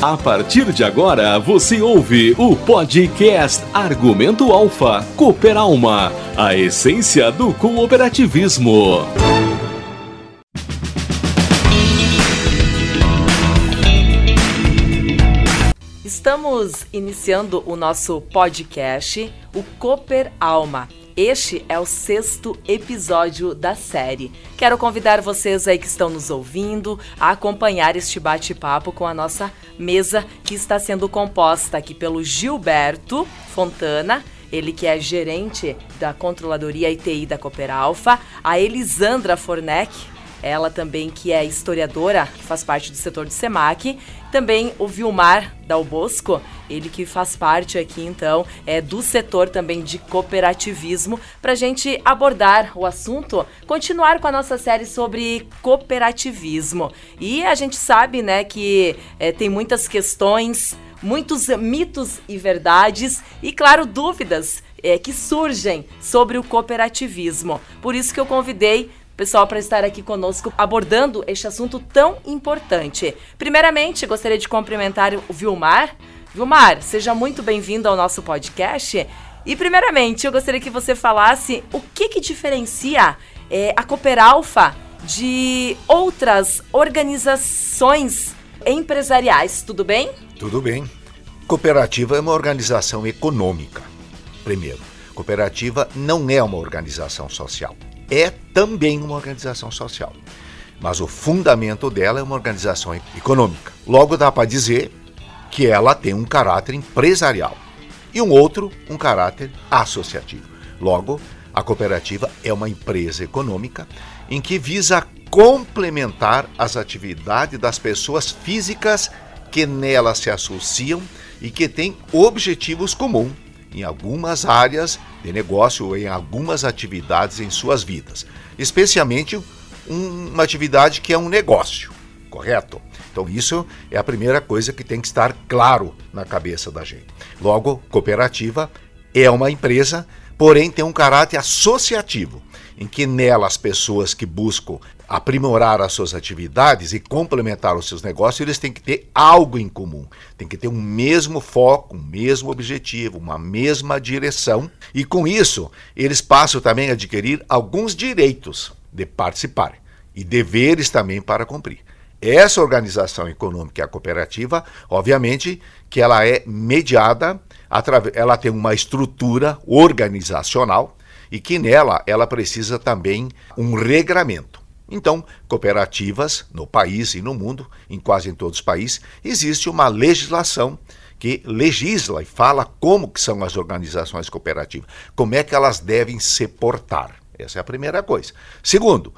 A partir de agora, você ouve o podcast Argumento Alfa Cooper Alma, a essência do cooperativismo. Estamos iniciando o nosso podcast, o Cooper Alma. Este é o sexto episódio da série. Quero convidar vocês aí que estão nos ouvindo a acompanhar este bate-papo com a nossa mesa que está sendo composta aqui pelo Gilberto Fontana, ele que é gerente da controladoria ITI da Cooper Alfa, a Elisandra Fornec, ela também que é historiadora, que faz parte do setor do SEMAC, também o Vilmar Dal Bosco, ele que faz parte aqui então é do setor também de cooperativismo, para a gente abordar o assunto, continuar com a nossa série sobre cooperativismo. E a gente sabe, né, que é, tem muitas questões, muitos mitos e verdades e, claro, dúvidas é, que surgem sobre o cooperativismo. Por isso que eu convidei pessoal para estar aqui conosco abordando este assunto tão importante. Primeiramente, gostaria de cumprimentar o Vilmar. Vilmar, seja muito bem-vindo ao nosso podcast. E primeiramente, eu gostaria que você falasse o que, que diferencia é, a Cooper Alpha de outras organizações empresariais, tudo bem? Tudo bem. Cooperativa é uma organização econômica. Primeiro, cooperativa não é uma organização social é também uma organização social. Mas o fundamento dela é uma organização econômica. Logo dá para dizer que ela tem um caráter empresarial e um outro um caráter associativo. Logo, a cooperativa é uma empresa econômica em que visa complementar as atividades das pessoas físicas que nela se associam e que têm objetivos comuns em algumas áreas de negócio ou em algumas atividades em suas vidas, especialmente uma atividade que é um negócio, correto? Então isso é a primeira coisa que tem que estar claro na cabeça da gente. Logo, cooperativa é uma empresa, porém tem um caráter associativo, em que nela as pessoas que buscam aprimorar as suas atividades e complementar os seus negócios, eles têm que ter algo em comum. Tem que ter um mesmo foco, um mesmo objetivo, uma mesma direção. E com isso, eles passam também a adquirir alguns direitos de participar e deveres também para cumprir. Essa organização econômica, a cooperativa, obviamente que ela é mediada, ela tem uma estrutura organizacional e que nela ela precisa também um regramento. Então, cooperativas no país e no mundo, em quase em todos os países, existe uma legislação que legisla e fala como que são as organizações cooperativas, como é que elas devem se portar. Essa é a primeira coisa. Segundo,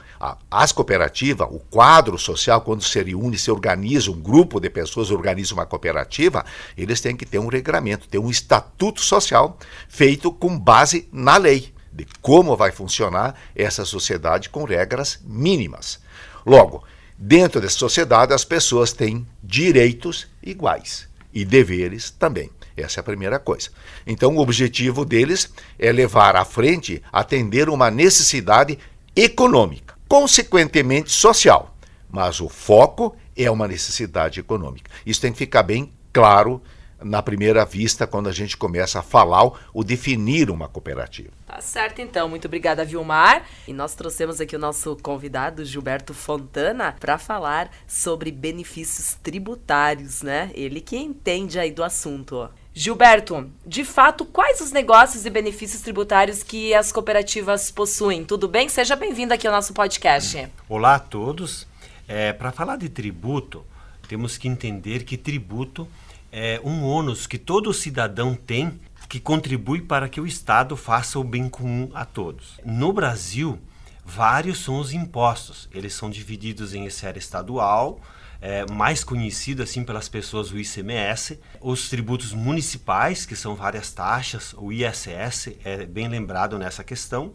as cooperativas, o quadro social, quando se reúne, se organiza, um grupo de pessoas organiza uma cooperativa, eles têm que ter um regramento, ter um estatuto social feito com base na lei de como vai funcionar essa sociedade com regras mínimas. Logo, dentro dessa sociedade, as pessoas têm direitos iguais e deveres também. Essa é a primeira coisa. Então, o objetivo deles é levar à frente, atender uma necessidade econômica, consequentemente social. Mas o foco é uma necessidade econômica. Isso tem que ficar bem claro na primeira vista quando a gente começa a falar ou definir uma cooperativa. Tá certo, então. Muito obrigada, Vilmar. E nós trouxemos aqui o nosso convidado, Gilberto Fontana, para falar sobre benefícios tributários, né? Ele que entende aí do assunto. Gilberto, de fato, quais os negócios e benefícios tributários que as cooperativas possuem? Tudo bem? Seja bem-vindo aqui ao nosso podcast. Olá a todos. É, para falar de tributo, temos que entender que tributo é um ônus que todo cidadão tem que contribui para que o Estado faça o bem comum a todos. No Brasil, vários são os impostos. Eles são divididos em esfera estadual, é, mais conhecido assim pelas pessoas o ICMS, os tributos municipais, que são várias taxas, o ISS é bem lembrado nessa questão,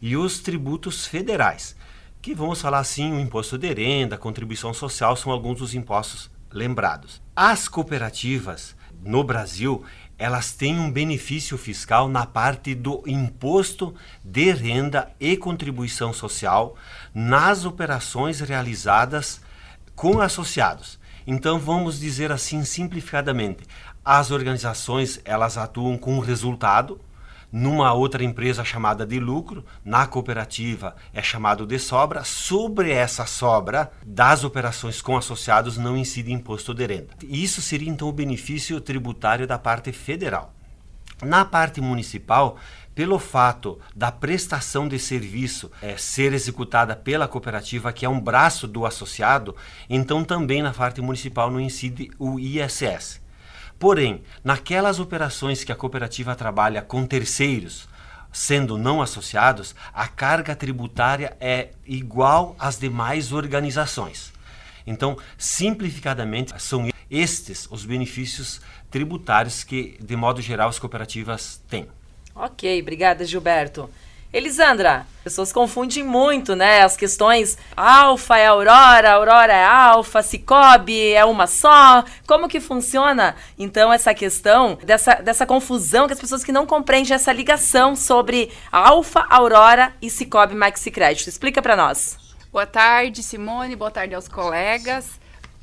e os tributos federais, que vamos falar assim, o imposto de renda, a contribuição social são alguns dos impostos lembrados. As cooperativas no Brasil, elas têm um benefício fiscal na parte do imposto de renda e contribuição social nas operações realizadas com associados. Então vamos dizer assim simplificadamente, as organizações elas atuam com resultado numa outra empresa chamada de lucro, na cooperativa é chamado de sobra. Sobre essa sobra das operações com associados não incide imposto de renda. Isso seria então o benefício tributário da parte federal. Na parte municipal, pelo fato da prestação de serviço é, ser executada pela cooperativa, que é um braço do associado, então também na parte municipal não incide o ISS. Porém, naquelas operações que a cooperativa trabalha com terceiros, sendo não associados, a carga tributária é igual às demais organizações. Então, simplificadamente, são estes os benefícios tributários que, de modo geral, as cooperativas têm. Ok, obrigada, Gilberto. Elisandra, pessoas confundem muito, né? As questões alfa é aurora, aurora é alfa, cicobi é uma só. Como que funciona, então, essa questão dessa, dessa confusão que as pessoas que não compreendem essa ligação sobre alfa, aurora e cicobi maxi crédito? Explica para nós. Boa tarde, Simone. Boa tarde aos colegas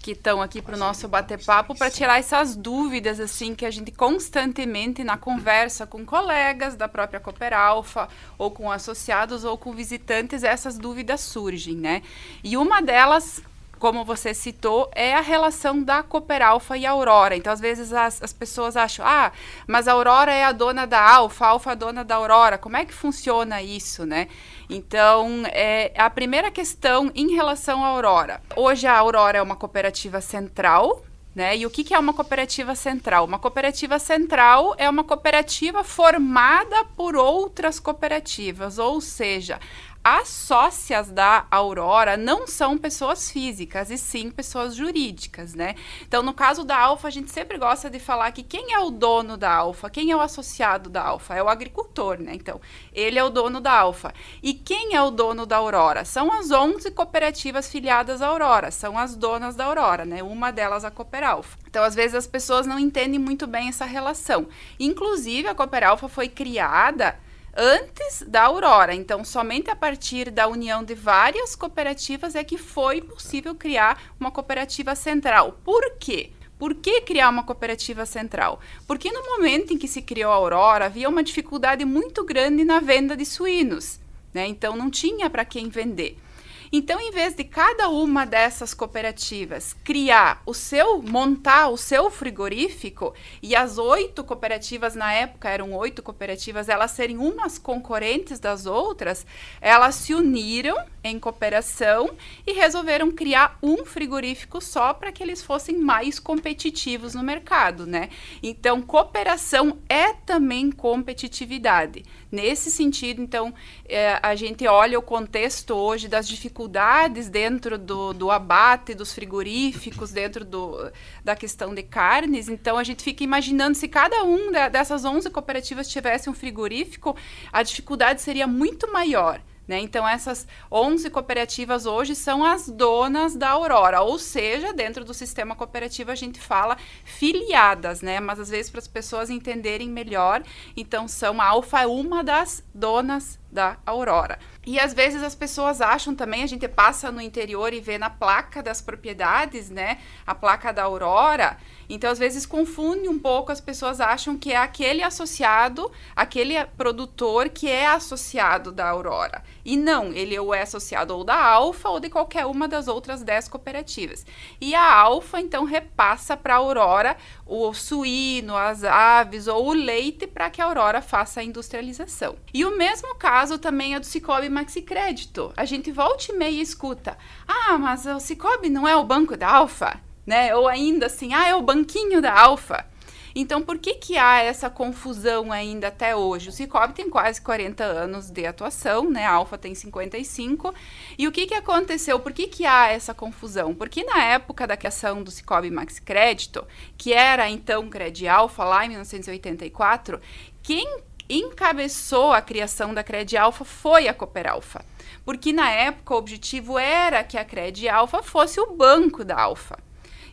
que estão aqui para o nosso bater-papo para tirar essas dúvidas assim que a gente constantemente na conversa com colegas da própria Cooper Alpha ou com associados ou com visitantes essas dúvidas surgem, né? E uma delas como você citou, é a relação da Cooper Alpha e Aurora. Então, às vezes, as, as pessoas acham, ah, mas a Aurora é a dona da Alfa, a Alfa é a dona da Aurora. Como é que funciona isso, né? Então, é, a primeira questão em relação à Aurora. Hoje, a Aurora é uma cooperativa central, né? E o que, que, é uma cooperativa central? Uma cooperativa central é uma cooperativa formada por outras cooperativas, ou seja, as sócias da Aurora não são pessoas físicas, e sim pessoas jurídicas, né? Então, no caso da Alfa, a gente sempre gosta de falar que quem é o dono da Alfa, quem é o associado da Alfa? É o agricultor, né? Então, ele é o dono da Alfa. E quem é o dono da Aurora? São as 11 cooperativas filiadas à Aurora, são as donas da Aurora, né? Uma delas a Cooper Então, às vezes, as pessoas não entendem muito bem essa relação. Inclusive, a Cooper Alfa foi criada antes da Aurora. Então, somente a partir da união de várias cooperativas é que foi possível criar uma cooperativa central. Por quê? Por que criar uma cooperativa central? Porque no momento em que se criou a Aurora, havia uma dificuldade muito grande na venda de suínos. Né? Então, não tinha para quem vender. Então, em vez de cada uma dessas cooperativas criar o seu, montar o seu frigorífico, e as oito cooperativas, na época eram oito cooperativas, elas serem umas concorrentes das outras, elas se uniram em cooperação e resolveram criar um frigorífico só para que eles fossem mais competitivos no mercado, né? Então, cooperação é também competitividade. Nesse sentido, então, é, a gente olha o contexto hoje das dificuldades dentro do, do abate dos frigoríficos, dentro do, da questão de carnes. Então, a gente fica imaginando se cada um da, dessas 11 cooperativas tivesse um frigorífico, a dificuldade seria muito maior. Né? Então, essas 11 cooperativas hoje são as donas da Aurora, ou seja, dentro do sistema cooperativo a gente fala filiadas, né? mas às vezes para as pessoas entenderem melhor, então são a Alfa é uma das donas da Aurora. E às vezes as pessoas acham também, a gente passa no interior e vê na placa das propriedades, né, a placa da Aurora, então às vezes confunde um pouco, as pessoas acham que é aquele associado, aquele produtor que é associado da Aurora. E não, ele ou é associado ou da Alfa ou de qualquer uma das outras 10 cooperativas. E a Alfa então repassa para a Aurora o suíno, as aves ou o leite para que a Aurora faça a industrialização. E o mesmo caso também é do Cicobi Maxi Crédito. A gente volta e meia escuta: "Ah, mas o Cicobi não é o banco da Alfa?" Né? Ou ainda assim: "Ah, é o banquinho da Alfa." Então, por que, que há essa confusão ainda até hoje? O Cicobi tem quase 40 anos de atuação, né? A Alfa tem 55. E o que, que aconteceu? Por que, que há essa confusão? Porque na época da criação do Cicobi Max Crédito, que era então Cred Alfa, lá em 1984, quem encabeçou a criação da Cred Alfa foi a Cooper Alfa. Porque na época o objetivo era que a Cred Alfa fosse o banco da Alfa.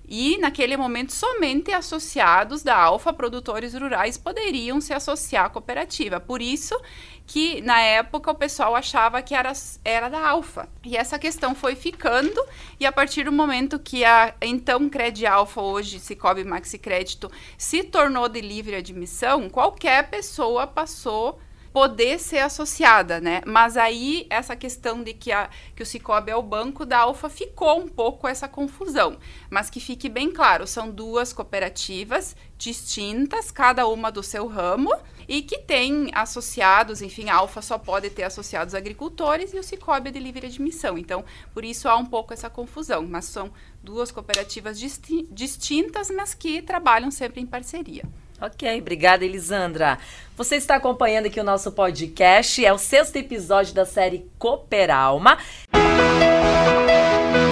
E naquele momento somente associados da Alfa Produtores Rurais poderiam se associar à cooperativa. Por isso que na época o pessoal achava que era, era da Alfa. E essa questão foi ficando e a partir do momento que a então Cred Alfa, hoje Cicobi Maxi Crédito, se tornou de livre admissão, qualquer pessoa passou poder ser associada, né? Mas aí essa questão de que, a, que o Cicobi é o banco da Alfa ficou um pouco essa confusão. Mas que fique bem claro, são duas cooperativas distintas, cada uma do seu ramo, e que tem associados, enfim, a Alfa só pode ter associados agricultores e o Cicobi é de livre admissão. Então, por isso há um pouco essa confusão, mas são duas cooperativas disti distintas, mas que trabalham sempre em parceria. Ok, obrigada, Elisandra. Você está acompanhando aqui o nosso podcast, é o sexto episódio da série Cooperalma.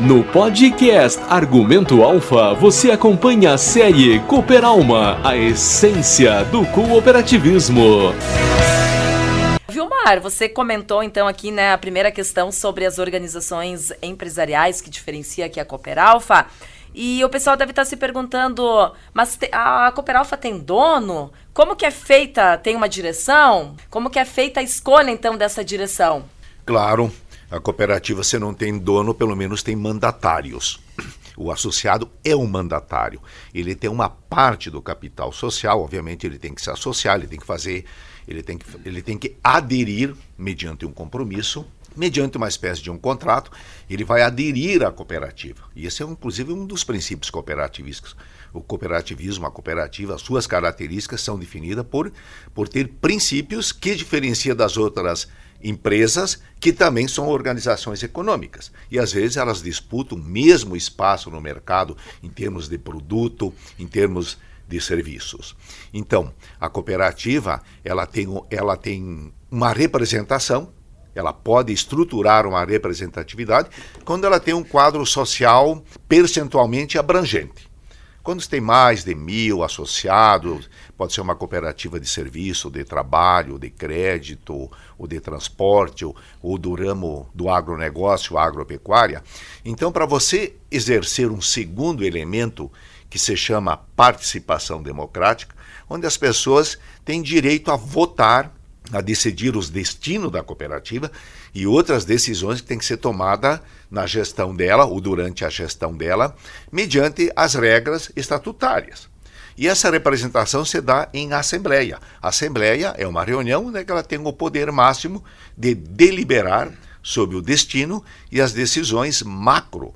No podcast Argumento Alfa, você acompanha a série Cooperalma, a essência do cooperativismo. Vilmar, você comentou então aqui, né, a primeira questão sobre as organizações empresariais que diferencia aqui a Cooperalfa. E o pessoal deve estar se perguntando, mas a Cooperalfa tem dono? Como que é feita? Tem uma direção? Como que é feita a escolha então dessa direção? Claro, a cooperativa se não tem dono, pelo menos tem mandatários. O associado é um mandatário. Ele tem uma parte do capital social, obviamente ele tem que se associar, ele tem que fazer, ele tem que, ele tem que aderir mediante um compromisso mediante uma espécie de um contrato, ele vai aderir à cooperativa. E esse é, inclusive, um dos princípios cooperativistas. O cooperativismo, a cooperativa, as suas características são definidas por, por ter princípios que diferenciam das outras empresas que também são organizações econômicas. E às vezes elas disputam o mesmo espaço no mercado em termos de produto, em termos de serviços. Então, a cooperativa, ela tem, ela tem uma representação ela pode estruturar uma representatividade quando ela tem um quadro social percentualmente abrangente. Quando você tem mais de mil associados, pode ser uma cooperativa de serviço, de trabalho, de crédito, ou de transporte, ou, ou do ramo do agronegócio, agropecuária. Então, para você exercer um segundo elemento que se chama participação democrática, onde as pessoas têm direito a votar a decidir os destinos da cooperativa e outras decisões que têm que ser tomadas na gestão dela ou durante a gestão dela, mediante as regras estatutárias. E essa representação se dá em assembleia. Assembleia é uma reunião né, que ela tem o poder máximo de deliberar sobre o destino e as decisões macro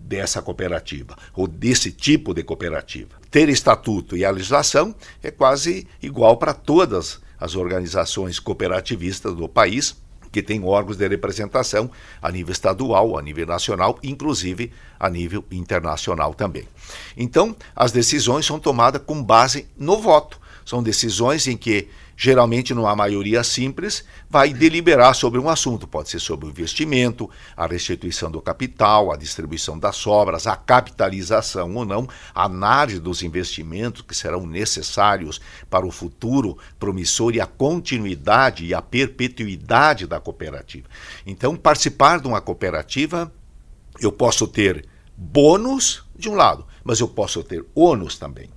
dessa cooperativa, ou desse tipo de cooperativa. Ter estatuto e a legislação é quase igual para todas as organizações cooperativistas do país, que têm órgãos de representação a nível estadual, a nível nacional, inclusive a nível internacional também. Então, as decisões são tomadas com base no voto. São decisões em que geralmente numa maioria simples, vai deliberar sobre um assunto. Pode ser sobre o investimento, a restituição do capital, a distribuição das sobras, a capitalização ou não, a análise dos investimentos que serão necessários para o futuro promissor e a continuidade e a perpetuidade da cooperativa. Então, participar de uma cooperativa, eu posso ter bônus de um lado, mas eu posso ter ônus também.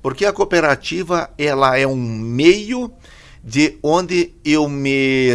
Porque a cooperativa ela é um meio de onde eu me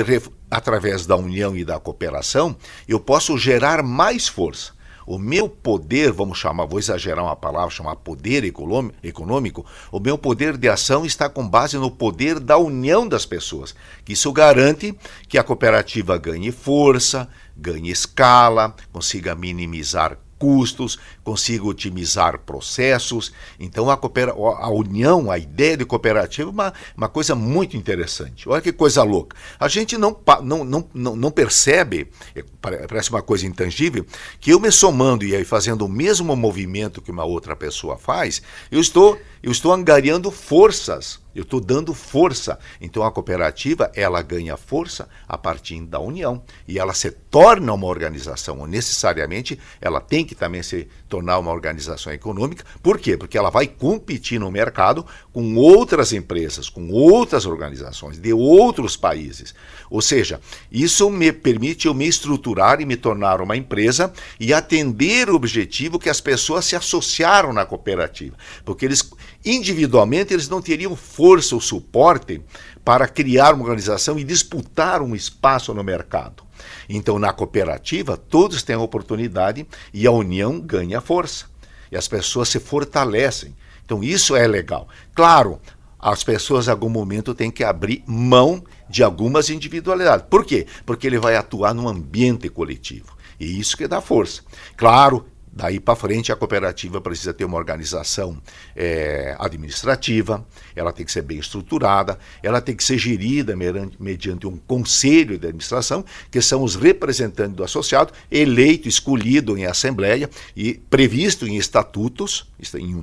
através da união e da cooperação, eu posso gerar mais força. O meu poder, vamos chamar, vou exagerar uma palavra, chamar poder econômico, o meu poder de ação está com base no poder da união das pessoas. Isso garante que a cooperativa ganhe força, ganhe escala, consiga minimizar custos, consiga otimizar processos. Então, a, coopera a união, a ideia de cooperativa é uma, uma coisa muito interessante. Olha que coisa louca. A gente não, não, não, não, não percebe, é, parece uma coisa intangível, que eu me somando e aí fazendo o mesmo movimento que uma outra pessoa faz, eu estou, eu estou angariando forças Eu estou dando força. Então a cooperativa ela ganha força a partir da união e ela se torna uma organização. Necessariamente ela tem que também se tornar uma organização econômica. Por quê? Porque ela vai competir no mercado com outras empresas, com outras organizações de outros países. Ou seja, isso me permite eu me estruturar e me tornar uma empresa e atender o objetivo que as pessoas se associaram na cooperativa, porque eles individualmente eles não teriam força ou suporte para criar uma organização e disputar um espaço no mercado. Então, na cooperativa, todos têm a oportunidade e a união ganha força. E as pessoas se fortalecem. Então, isso é legal. Claro, as pessoas, em algum momento, têm que abrir mão de algumas individualidades. Por quê? Porque ele vai atuar num ambiente coletivo. E isso que dá força. Claro, Daí para frente, a cooperativa precisa ter uma organização é, administrativa, ela tem que ser bem estruturada, ela tem que ser gerida mediante um conselho de administração, que são os representantes do associado, eleito, escolhido em assembleia e previsto em estatutos,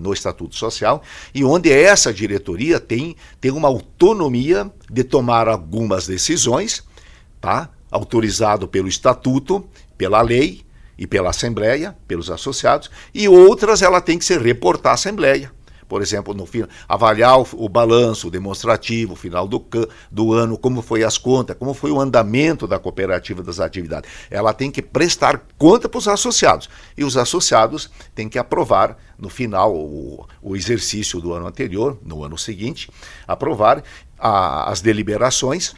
no estatuto social, e onde essa diretoria tem, tem uma autonomia de tomar algumas decisões, tá? autorizado pelo estatuto, pela lei, e pela Assembleia, pelos associados, e outras ela tem que se reportar à Assembleia. Por exemplo, no avaliar o, o balanço o demonstrativo, final do, do ano, como foi as contas, como foi o andamento da cooperativa das atividades. Ela tem que prestar conta para os associados. E os associados têm que aprovar, no final, o, o exercício do ano anterior, no ano seguinte, aprovar a, as deliberações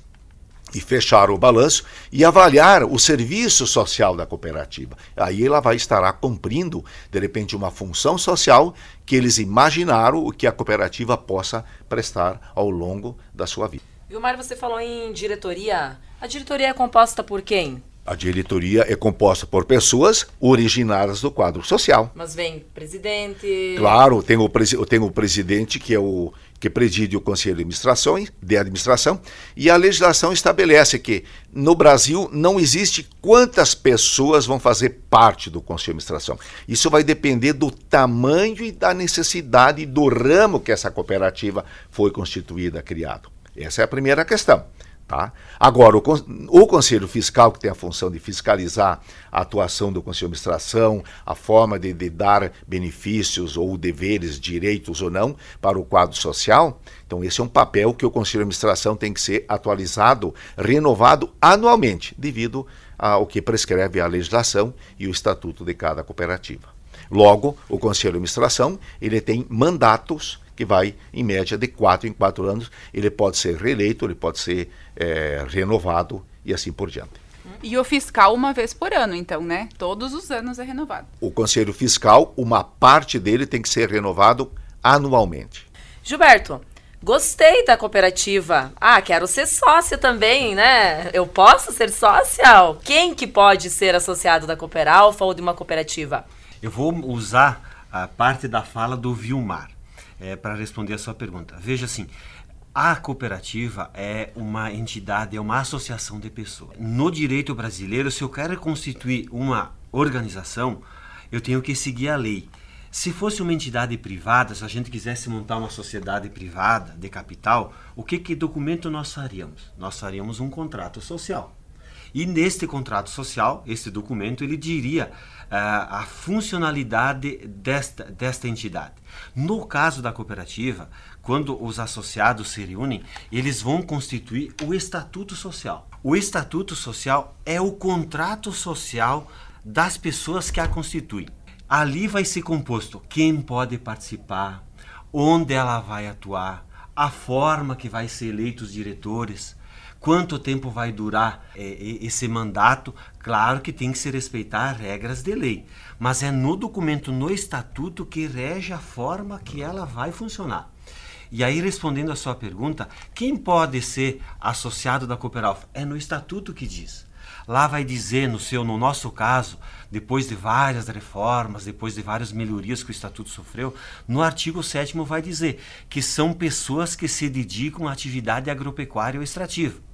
e fechar o balanço e avaliar o serviço social da cooperativa. Aí ela vai estar cumprindo, de repente, uma função social que eles imaginaram o que a cooperativa possa prestar ao longo da sua vida. Vilmar, você falou em diretoria. A diretoria é composta por quem? A diretoria é composta por pessoas originárias do quadro social. Mas vem presidente. Claro, tem o, tem o presidente que é o que preside o Conselho de Administração, de Administração, e a legislação estabelece que no Brasil não existe quantas pessoas vão fazer parte do Conselho de Administração. Isso vai depender do tamanho e da necessidade do ramo que essa cooperativa foi constituída, criado. Essa é a primeira questão. Tá? Agora, o, o, Conselho Fiscal, que tem a função de fiscalizar a atuação do Conselho de Administração, a forma de, de, dar benefícios ou deveres, direitos ou não, para o quadro social, então esse é um papel que o Conselho de Administração tem que ser atualizado, renovado anualmente, devido ao que prescreve a legislação e o estatuto de cada cooperativa. Logo, o Conselho de Administração ele tem mandatos que vai, em média, de quatro em quatro anos. Ele pode ser reeleito, ele pode ser é, renovado e assim por diante. E o fiscal uma vez por ano, então, né? Todos os anos é renovado. O conselho fiscal, uma parte dele tem que ser renovado anualmente. Gilberto, gostei da cooperativa. Ah, quero ser sócia também, né? Eu posso ser sócia? Quem que pode ser associado da Cooperalfa ou de uma cooperativa? Eu vou usar a parte da fala do Vilmar é, para responder a sua pergunta. Veja assim, a cooperativa é uma entidade, é uma associação de pessoas. No direito brasileiro, se eu quero constituir uma organização, eu tenho que seguir a lei. Se fosse uma entidade privada, se a gente quisesse montar uma sociedade privada de capital, o que, que documento nós faríamos? Nós faríamos um contrato social. E neste contrato social, este documento, ele diria uh, a funcionalidade desta, desta entidade. No caso da cooperativa, quando os associados se reúnem, eles vão constituir o estatuto social. O estatuto social é o contrato social das pessoas que a constituem. Ali vai ser composto quem pode participar, onde ela vai atuar, a forma que vai ser eleitos os diretores, quanto tempo vai durar é, esse mandato. Claro que tem que se respeitar regras de lei, mas é no documento, no estatuto, que rege a forma que ela vai funcionar. E aí, respondendo a sua pergunta, quem pode ser associado da Cooperalfa? É no estatuto que diz. Lá vai dizer, no seu, no nosso caso, depois de várias reformas, depois de várias melhorias que o estatuto sofreu, no artigo 7 vai dizer que são pessoas que se dedicam à atividade agropecuária ou extrativa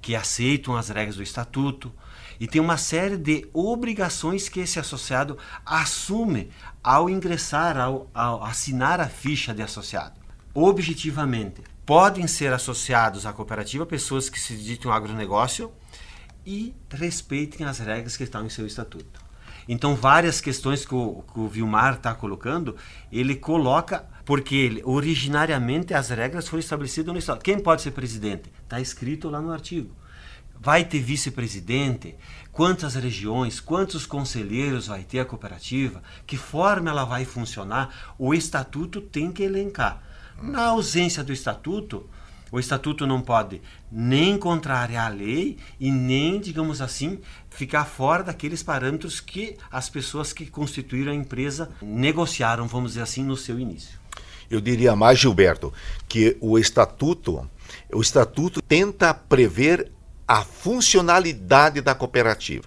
que aceitam as regras do estatuto e tem uma série de obrigações que esse associado assume ao ingressar, ao, ao assinar a ficha de associado. Objetivamente, podem ser associados à cooperativa pessoas que se dedicam ao agronegócio e respeitem as regras que estão em seu estatuto. Então, várias questões que o, que o Vilmar está colocando, ele coloca porque ele, originariamente as regras foram estabelecidas no Estado. Quem pode ser presidente? Está escrito lá no artigo. Vai ter vice-presidente? Quantas regiões? Quantos conselheiros vai ter a cooperativa? Que forma ela vai funcionar? O estatuto tem que elencar. Na ausência do estatuto, o estatuto não pode nem contrariar a lei e nem, digamos assim, ficar fora daqueles parâmetros que as pessoas que constituíram a empresa negociaram, vamos dizer assim, no seu início. Eu diria mais, Gilberto, que o estatuto, o estatuto tenta prever a funcionalidade da cooperativa.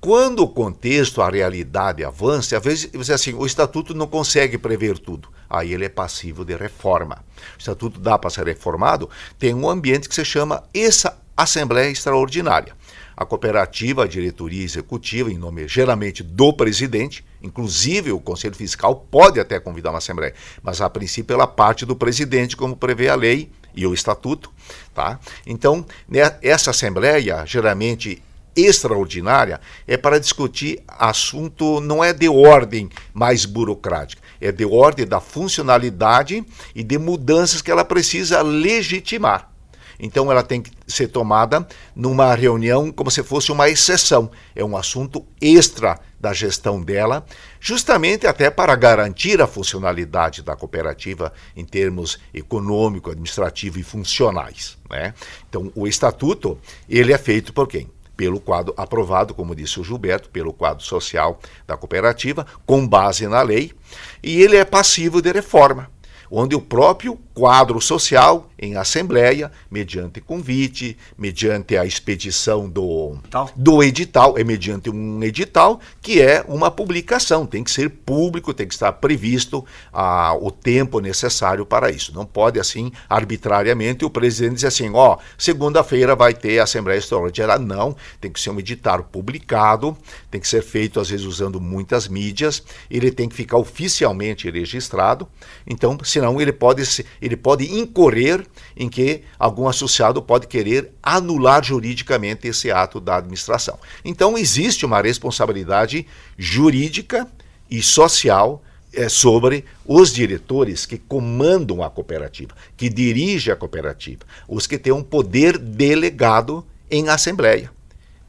Quando o contexto, a realidade avança, às vezes assim, o estatuto não consegue prever tudo. Aí ele é passivo de reforma. O estatuto dá para ser reformado, tem um ambiente que se chama essa Assembleia Extraordinária. A cooperativa, a diretoria executiva, em nome geralmente do presidente, inclusive o Conselho Fiscal pode até convidar uma assembleia, mas a princípio ela parte do presidente, como prevê a lei e o estatuto, tá? Então, né, essa assembleia geralmente extraordinária é para discutir assunto não é de ordem mais burocrática, é de ordem da funcionalidade e de mudanças que ela precisa legitimar. Então ela tem que ser tomada numa reunião como se fosse uma exceção. É um assunto extra da gestão dela, justamente até para garantir a funcionalidade da cooperativa em termos econômico, administrativo e funcionais. Né? Então o estatuto ele é feito por quem? pelo quadro aprovado, como disse o Gilberto, pelo quadro social da cooperativa, com base na lei, e ele é passivo de reforma, onde o próprio quadro social em assembleia, mediante convite, mediante a expedição do, do edital, é mediante um edital que é uma publicação, tem que ser público, tem que estar previsto ah, o tempo necessário para isso. Não pode assim arbitrariamente o presidente dizer assim, ó, oh, segunda-feira vai ter a Assembleia Extraordinária. Não, tem que ser um edital publicado, tem que ser feito às vezes usando muitas mídias, ele tem que ficar oficialmente registrado, então, senão ele pode, ele pode incorrer em que algum associado pode querer anular juridicamente esse ato da administração. Então, existe uma responsabilidade jurídica e social é, sobre os diretores que comandam a cooperativa, que dirigem a cooperativa, os que têm um poder delegado em assembleia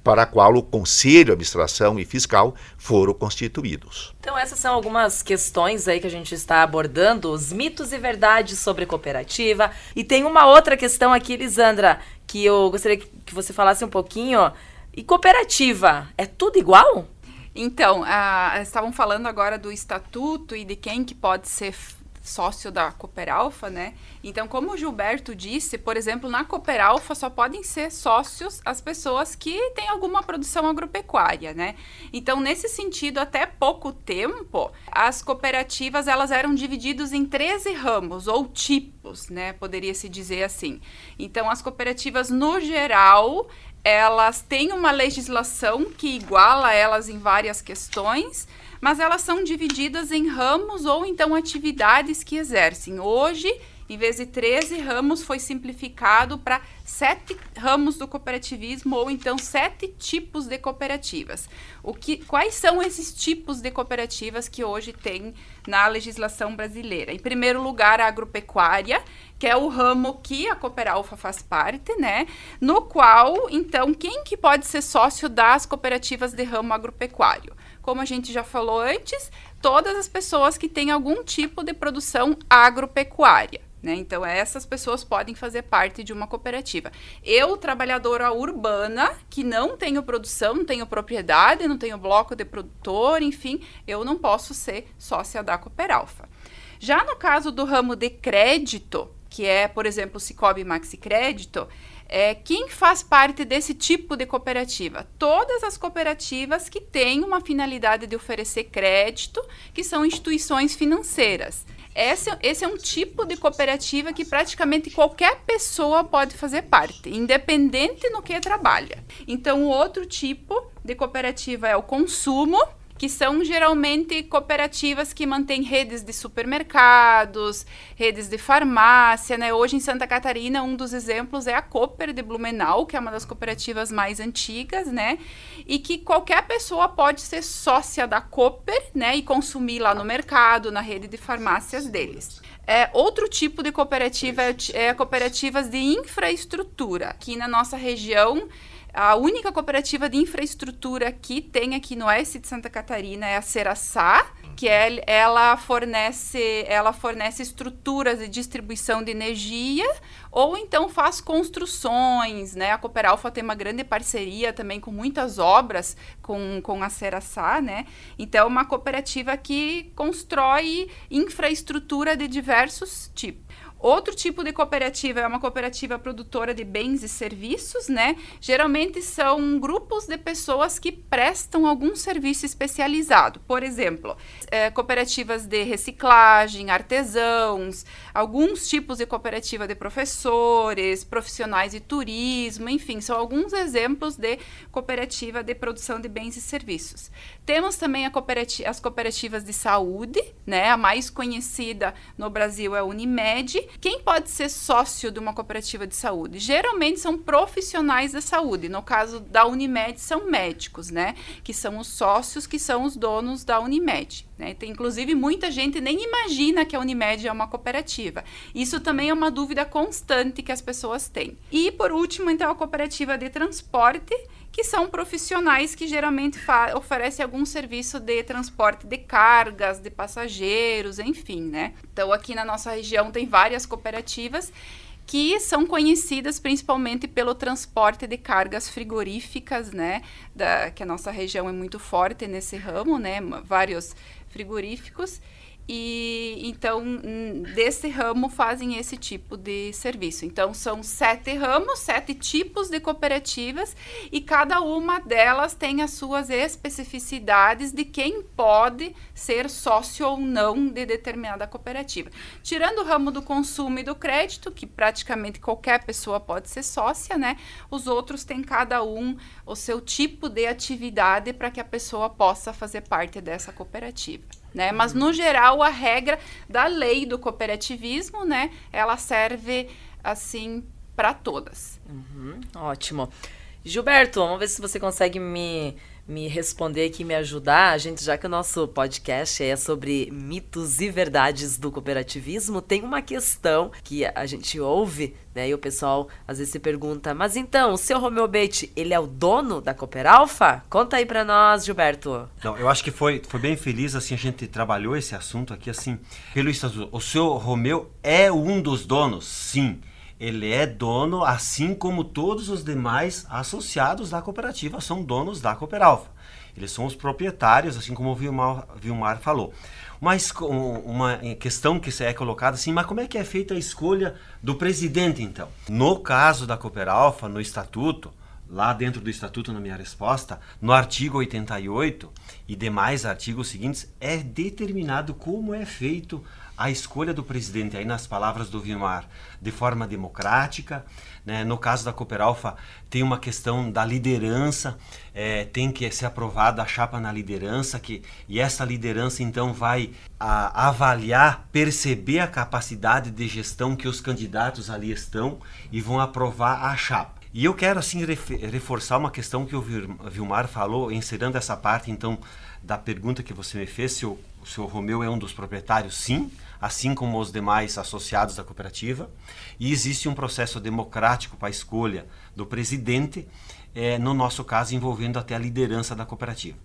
para a qual o Conselho, Administração e Fiscal foram constituídos. Então essas são algumas questões aí que a gente está abordando, os mitos e verdades sobre cooperativa. E tem uma outra questão aqui, Lisandra, que eu gostaria que você falasse um pouquinho. E cooperativa, é tudo igual? Então, uh, estavam falando agora do estatuto e de quem que pode ser sócio da Cooperalfa, né? Então, como o Gilberto disse, por exemplo, na Cooperalfa só podem ser sócios as pessoas que têm alguma produção agropecuária, né? Então, nesse sentido, até pouco tempo, as cooperativas elas eram divididas em 13 ramos ou tipos, né? Poderia se dizer assim. Então, as cooperativas no geral, elas têm uma legislação que iguala elas em várias questões, mas elas são divididas em ramos ou então atividades que exercem. Hoje, em vez de 13 ramos, foi simplificado para sete ramos do cooperativismo ou então sete tipos de cooperativas. O que, quais são esses tipos de cooperativas que hoje tem na legislação brasileira? Em primeiro lugar, a agropecuária, que é o ramo que a Cooperalfa faz parte, né? No qual, então, quem que pode ser sócio das cooperativas de ramo agropecuário? como a gente já falou antes, todas as pessoas que têm algum tipo de produção agropecuária. Né? Então, essas pessoas podem fazer parte de uma cooperativa. Eu, trabalhadora urbana, que não tenho produção, não tenho propriedade, não tenho bloco de produtor, enfim, eu não posso ser sócia da Cooperalfa. Já no caso do ramo de crédito, que é, por exemplo, o Cicobi Maxi Crédito, é, quem faz parte desse tipo de cooperativa? Todas as cooperativas que têm uma finalidade de oferecer crédito, que são instituições financeiras. Esse, esse, é um tipo de cooperativa que praticamente qualquer pessoa pode fazer parte, independente no que trabalha. Então, o outro tipo de cooperativa é o consumo, que são geralmente cooperativas que mantêm redes de supermercados, redes de farmácia, né? Hoje em Santa Catarina, um dos exemplos é a Cooper de Blumenau, que é uma das cooperativas mais antigas, né? E que qualquer pessoa pode ser sócia da Cooper, né? E consumir lá no mercado, na rede de farmácias deles. É, outro tipo de cooperativa é, é cooperativas de infraestrutura. Aqui na nossa região, a única cooperativa de infraestrutura que tem aqui no oeste de Santa Catarina é a Seraçá, que é, ela fornece ela fornece estruturas de distribuição de energia ou então faz construções, né? A Cooperalfa tem uma grande parceria também com muitas obras com, com a Seraçá, né? Então, é uma cooperativa que constrói infraestrutura de diversos tipos. Outro tipo de cooperativa é uma cooperativa produtora de bens e serviços, né? Geralmente são grupos de pessoas que prestam algum serviço especializado. Por exemplo, é, cooperativas de reciclagem, artesãos, alguns tipos de cooperativa de professores, profissionais de turismo, enfim, são alguns exemplos de cooperativa de produção de bens e serviços. Temos também cooperati as cooperativas de saúde, né? A mais conhecida no Brasil é a Unimed quem pode ser sócio de uma cooperativa de saúde? Geralmente são profissionais da saúde. No caso da Unimed, são médicos, né? Que são os sócios, que são os donos da Unimed. Né? Tem, inclusive, muita gente nem imagina que a Unimed é uma cooperativa. Isso também é uma dúvida constante que as pessoas têm. E, por último, então, a cooperativa de transporte, que são profissionais que geralmente oferecem algum serviço de transporte de cargas, de passageiros, enfim, né? Então, aqui na nossa região tem várias cooperativas que são conhecidas principalmente pelo transporte de cargas frigoríficas, né? Da, que a nossa região é muito forte nesse ramo, né? Vários frigoríficos e então desse ramo fazem esse tipo de serviço. Então são sete ramos, sete tipos de cooperativas e cada uma delas tem as suas especificidades de quem pode ser sócio ou não de determinada cooperativa. Tirando o ramo do consumo e do crédito, que praticamente qualquer pessoa pode ser sócia, né? Os outros têm cada um o seu tipo de atividade para que a pessoa possa fazer parte dessa cooperativa né? Mas no geral a regra da lei do cooperativismo, né, ela serve assim para todas. Uhum, ótimo. Gilberto, vamos ver se você consegue me me responder aqui, me ajudar, a gente, já que o nosso podcast é sobre mitos e verdades do cooperativismo, tem uma questão que a gente ouve, né? E o pessoal às vezes se pergunta, mas então, o seu Romeu Beite, ele é o dono da Cooperalfa? Conta aí para nós, Gilberto. Não, eu acho que foi, foi bem feliz, assim, a gente trabalhou esse assunto aqui, assim, pelo estatuto. O seu Romeu é um dos donos, sim ele é dono, assim como todos os demais associados da cooperativa são donos da Cooperalfa. Eles são os proprietários, assim como o Vilmar, Vilmar falou. Mas uma questão que é colocada assim, mas como é que é feita a escolha do presidente então? No caso da Cooperalfa, no estatuto, lá dentro do estatuto na minha resposta, no artigo 88 e demais artigos seguintes, é determinado como é feito a escolha do presidente, aí nas palavras do Vilmar, de forma democrática. Né? No caso da Cooperalfa, tem uma questão da liderança, é, tem que ser aprovada a chapa na liderança, que, e essa liderança então vai a, avaliar, perceber a capacidade de gestão que os candidatos ali estão e vão aprovar a chapa. E eu quero assim reforçar uma questão que o Vilmar falou, encerrando essa parte então da pergunta que você me fez, se o, se o Romeu é um dos proprietários, sim assim como os demais associados da cooperativa, e existe um processo democrático para a escolha do presidente, é, no nosso caso envolvendo até a liderança da cooperativa.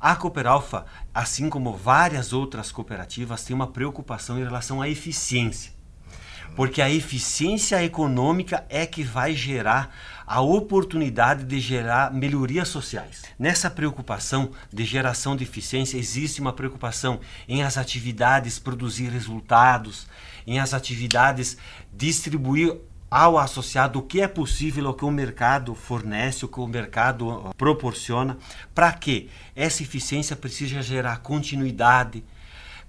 A Cooperalfa, assim como várias outras cooperativas, tem uma preocupação em relação à eficiência porque a eficiência econômica é que vai gerar a oportunidade de gerar melhorias sociais. Nessa preocupação de geração de eficiência, existe uma preocupação em as atividades produzir resultados, em as atividades distribuir ao associado o que é possível, o que o mercado fornece, o que o mercado proporciona, para que essa eficiência precisa gerar continuidade,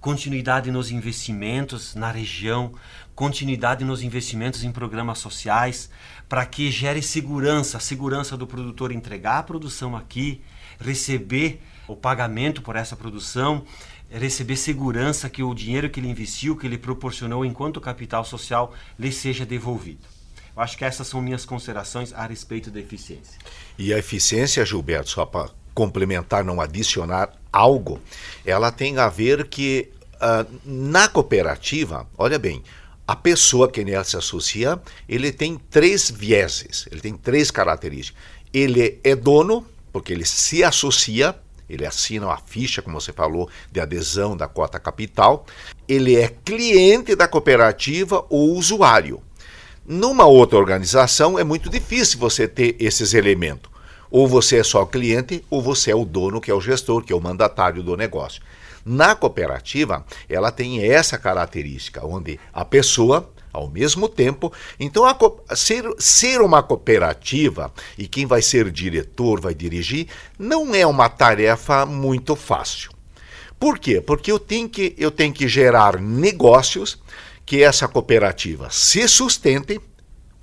continuidade nos investimentos na região, continuidade nos investimentos em programas sociais, para que gere segurança, segurança do produtor entregar a produção aqui, receber o pagamento por essa produção, receber segurança que o dinheiro que ele investiu, que ele proporcionou enquanto capital social, lhe seja devolvido. Eu acho que essas são minhas considerações a respeito da eficiência. E a eficiência, Gilberto, só para complementar, não adicionar algo, ela tem a ver que uh, na cooperativa, olha bem, a pessoa que nela se associa, ele tem três vieses, ele tem três características. Ele é dono, porque ele se associa, ele assina uma ficha, como você falou, de adesão da cota capital. Ele é cliente da cooperativa ou usuário. Numa outra organização é muito difícil você ter esses elementos. Ou você é só cliente, ou você é o dono, que é o gestor, que é o mandatário do negócio. Na cooperativa, ela tem essa característica, onde a pessoa, ao mesmo tempo, então a, ser, ser uma cooperativa e quem vai ser diretor, vai dirigir, não é uma tarefa muito fácil. Por quê? Porque eu tenho que, eu tenho que gerar negócios que essa cooperativa se sustente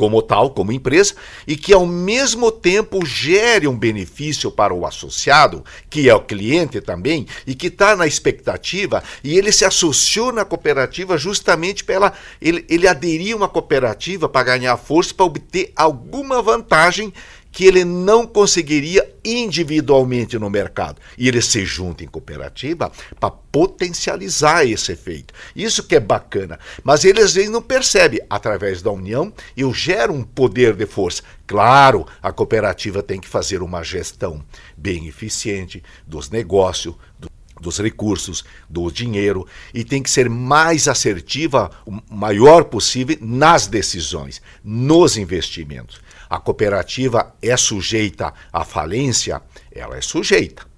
como tal, como empresa, e que ao mesmo tempo gere um benefício para o associado, que é o cliente também, e que está na expectativa, e ele se associou na cooperativa justamente para ele, ele aderir a uma cooperativa para ganhar força, para obter alguma vantagem que ele não conseguiria individualmente no mercado. E ele se junta em cooperativa para potencializar esse efeito. Isso que é bacana. Mas ele às vezes não percebe. Através da união, eu gero um poder de força. Claro, a cooperativa tem que fazer uma gestão bem eficiente dos negócios, do dos recursos, do dinheiro e tem que ser mais assertiva, o maior possível nas decisões, nos investimentos. A cooperativa é sujeita à falência? Ela é sujeita.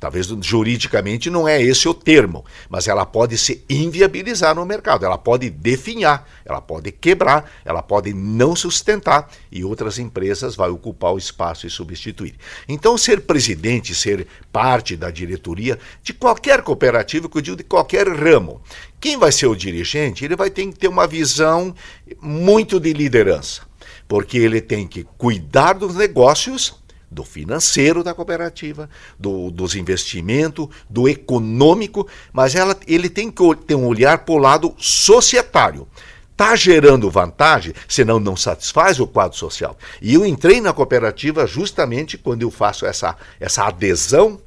Talvez juridicamente não é esse o termo, mas ela pode se inviabilizar no mercado, ela pode definhar, ela pode quebrar, ela pode não sustentar e outras empresas vão ocupar o espaço e substituir. Então, ser presidente, ser parte da diretoria de qualquer cooperativa, que eu digo de qualquer ramo, quem vai ser o dirigente, ele vai ter que ter uma visão muito de liderança, porque ele tem que cuidar dos negócios do financeiro da cooperativa, do, dos investimentos, do econômico, mas ela, ele tem que ter um olhar para o lado societário. Está gerando vantagem, senão não satisfaz o quadro social. E eu entrei na cooperativa justamente quando eu faço essa, essa adesão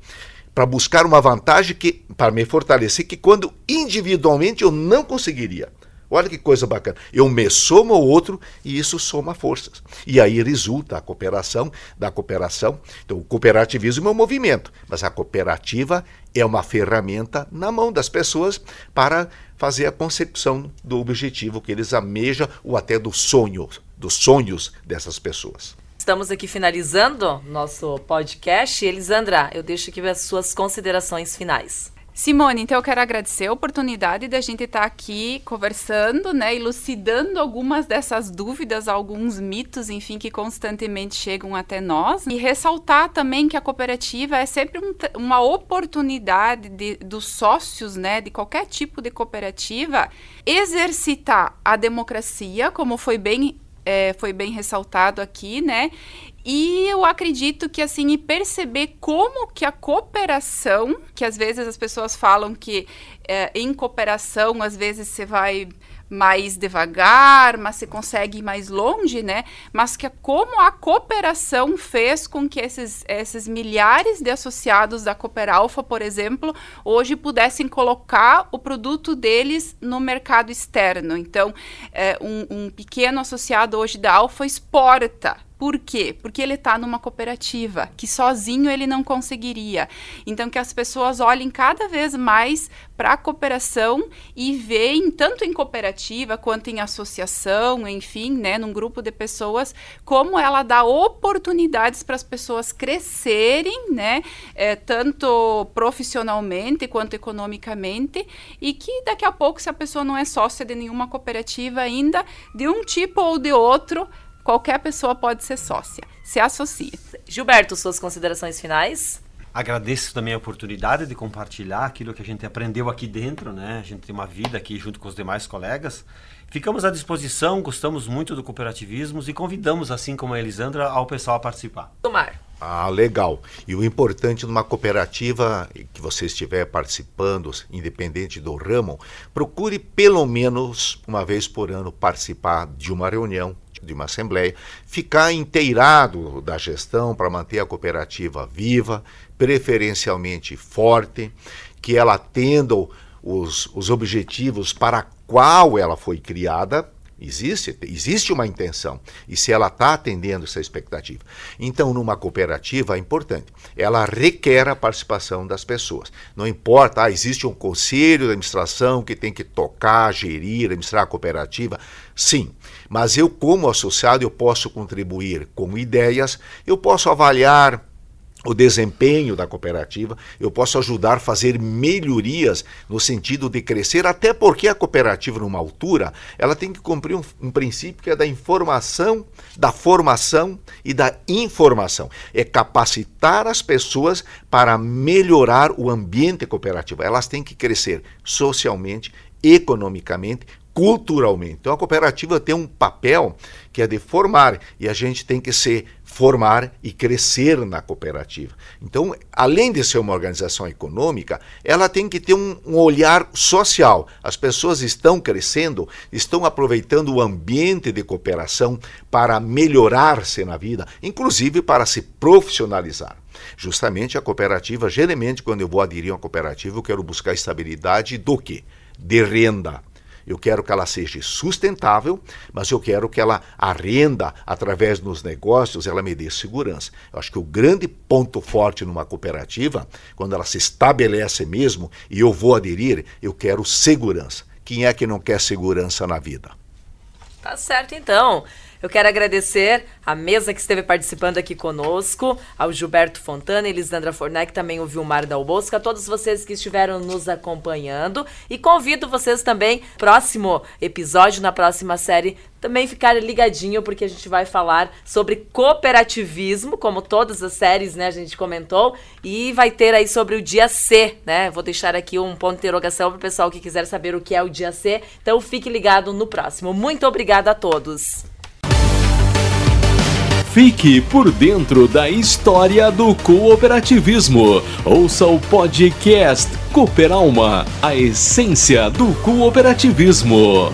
para buscar uma vantagem que para me fortalecer que quando individualmente eu não conseguiria. Olha que coisa bacana. Eu me somo ao outro e isso soma forças. E aí resulta a cooperação da cooperação. Então, o cooperativismo é um movimento, mas a cooperativa é uma ferramenta na mão das pessoas para fazer a concepção do objetivo que eles amejam ou até do sonho, dos sonhos dessas pessoas. Estamos aqui finalizando nosso podcast. Elisandra, eu deixo aqui as suas considerações finais. Simone, então eu quero agradecer a oportunidade da gente estar tá aqui conversando, né, elucidando algumas dessas dúvidas, alguns mitos, enfim, que constantemente chegam até nós. E ressaltar também que a cooperativa é sempre um, uma oportunidade de, dos sócios, né, de qualquer tipo de cooperativa, exercitar a democracia, como foi bem é, foi bem ressaltado aqui, né? E eu acredito que assim, e perceber como que a cooperação, que às vezes as pessoas falam que é, em cooperação, às vezes você vai mais devagar, mas você consegue ir mais longe, né? Mas que como a cooperação fez com que esses, esses milhares de associados da Cooperalfa, por exemplo, hoje pudessem colocar o produto deles no mercado externo. Então, é, um, um pequeno associado hoje da Alfa exporta por quê? Porque ele está numa cooperativa, que sozinho ele não conseguiria. Então, que as pessoas olhem cada vez mais para a cooperação e veem, tanto em cooperativa quanto em associação, enfim, né, num grupo de pessoas, como ela dá oportunidades para as pessoas crescerem, né, é, tanto profissionalmente quanto economicamente, e que daqui a pouco, se a pessoa não é sócia de nenhuma cooperativa ainda, de um tipo ou de outro, qualquer pessoa pode ser sócia. Se associe. Gilberto, suas considerações finais? Agradeço também a oportunidade de compartilhar aquilo que a gente aprendeu aqui dentro, né? A gente tem uma vida aqui junto com os demais colegas. Ficamos à disposição, gostamos muito do cooperativismo e convidamos, assim como a Elisandra, ao pessoal a participar. Tomar. Ah, legal. E o importante numa cooperativa que você estiver participando, independente do ramo, procure pelo menos uma vez por ano participar de uma reunião, de uma assembleia, ficar inteirado da gestão para manter a cooperativa viva, preferencialmente forte, que ela atenda os, os objetivos para qual ela foi criada Existe, existe uma intenção. E se ela está atendendo essa expectativa. Então, numa cooperativa é importante. Ela requer a participação das pessoas. Não importa, ah, existe um conselho de administração que tem que tocar, gerir, administrar a cooperativa. Sim, mas eu, como associado, eu posso contribuir com ideias, eu posso avaliar o desempenho da cooperativa, eu posso ajudar a fazer melhorias no sentido de crescer, até porque a cooperativa, numa altura, ela tem que cumprir um, um, princípio que é da informação, da formação e da informação. É capacitar as pessoas para melhorar o ambiente cooperativo. Elas têm que crescer socialmente, economicamente, culturalmente. Então a cooperativa tem um papel que é de formar e a gente tem que se formar e crescer na cooperativa. Então, além de ser uma organização econômica, ela tem que ter um, um olhar social. As pessoas estão crescendo, estão aproveitando o ambiente de cooperação para melhorar-se na vida, inclusive para se profissionalizar. Justamente a cooperativa, geralmente quando eu vou aderir a uma cooperativa, eu quero buscar estabilidade do quê? De renda eu quero que ela seja sustentável, mas eu quero que ela, a renda, através dos negócios, ela me dê segurança. Eu acho que o grande ponto forte numa cooperativa, quando ela se estabelece mesmo e eu vou aderir, eu quero segurança. Quem é que não quer segurança na vida? Tá certo, então. Eu quero agradecer a mesa que esteve participando aqui conosco, ao Gilberto Fontana, Elisandra Fornec, também o Vilmar Dalbosco, a todos vocês que estiveram nos acompanhando. E convido vocês também, próximo episódio, na próxima série, também ficarem ligadinho, porque a gente vai falar sobre cooperativismo, como todas as séries, né, a gente comentou, e vai ter aí sobre o dia C, né? Vou deixar aqui um ponto de interrogação para o pessoal que quiser saber o que é o dia C. Então fique ligado no próximo. Muito obrigada a todos. Fique por dentro da história do cooperativismo. Ouça o podcast Cooperalma, a essência do cooperativismo.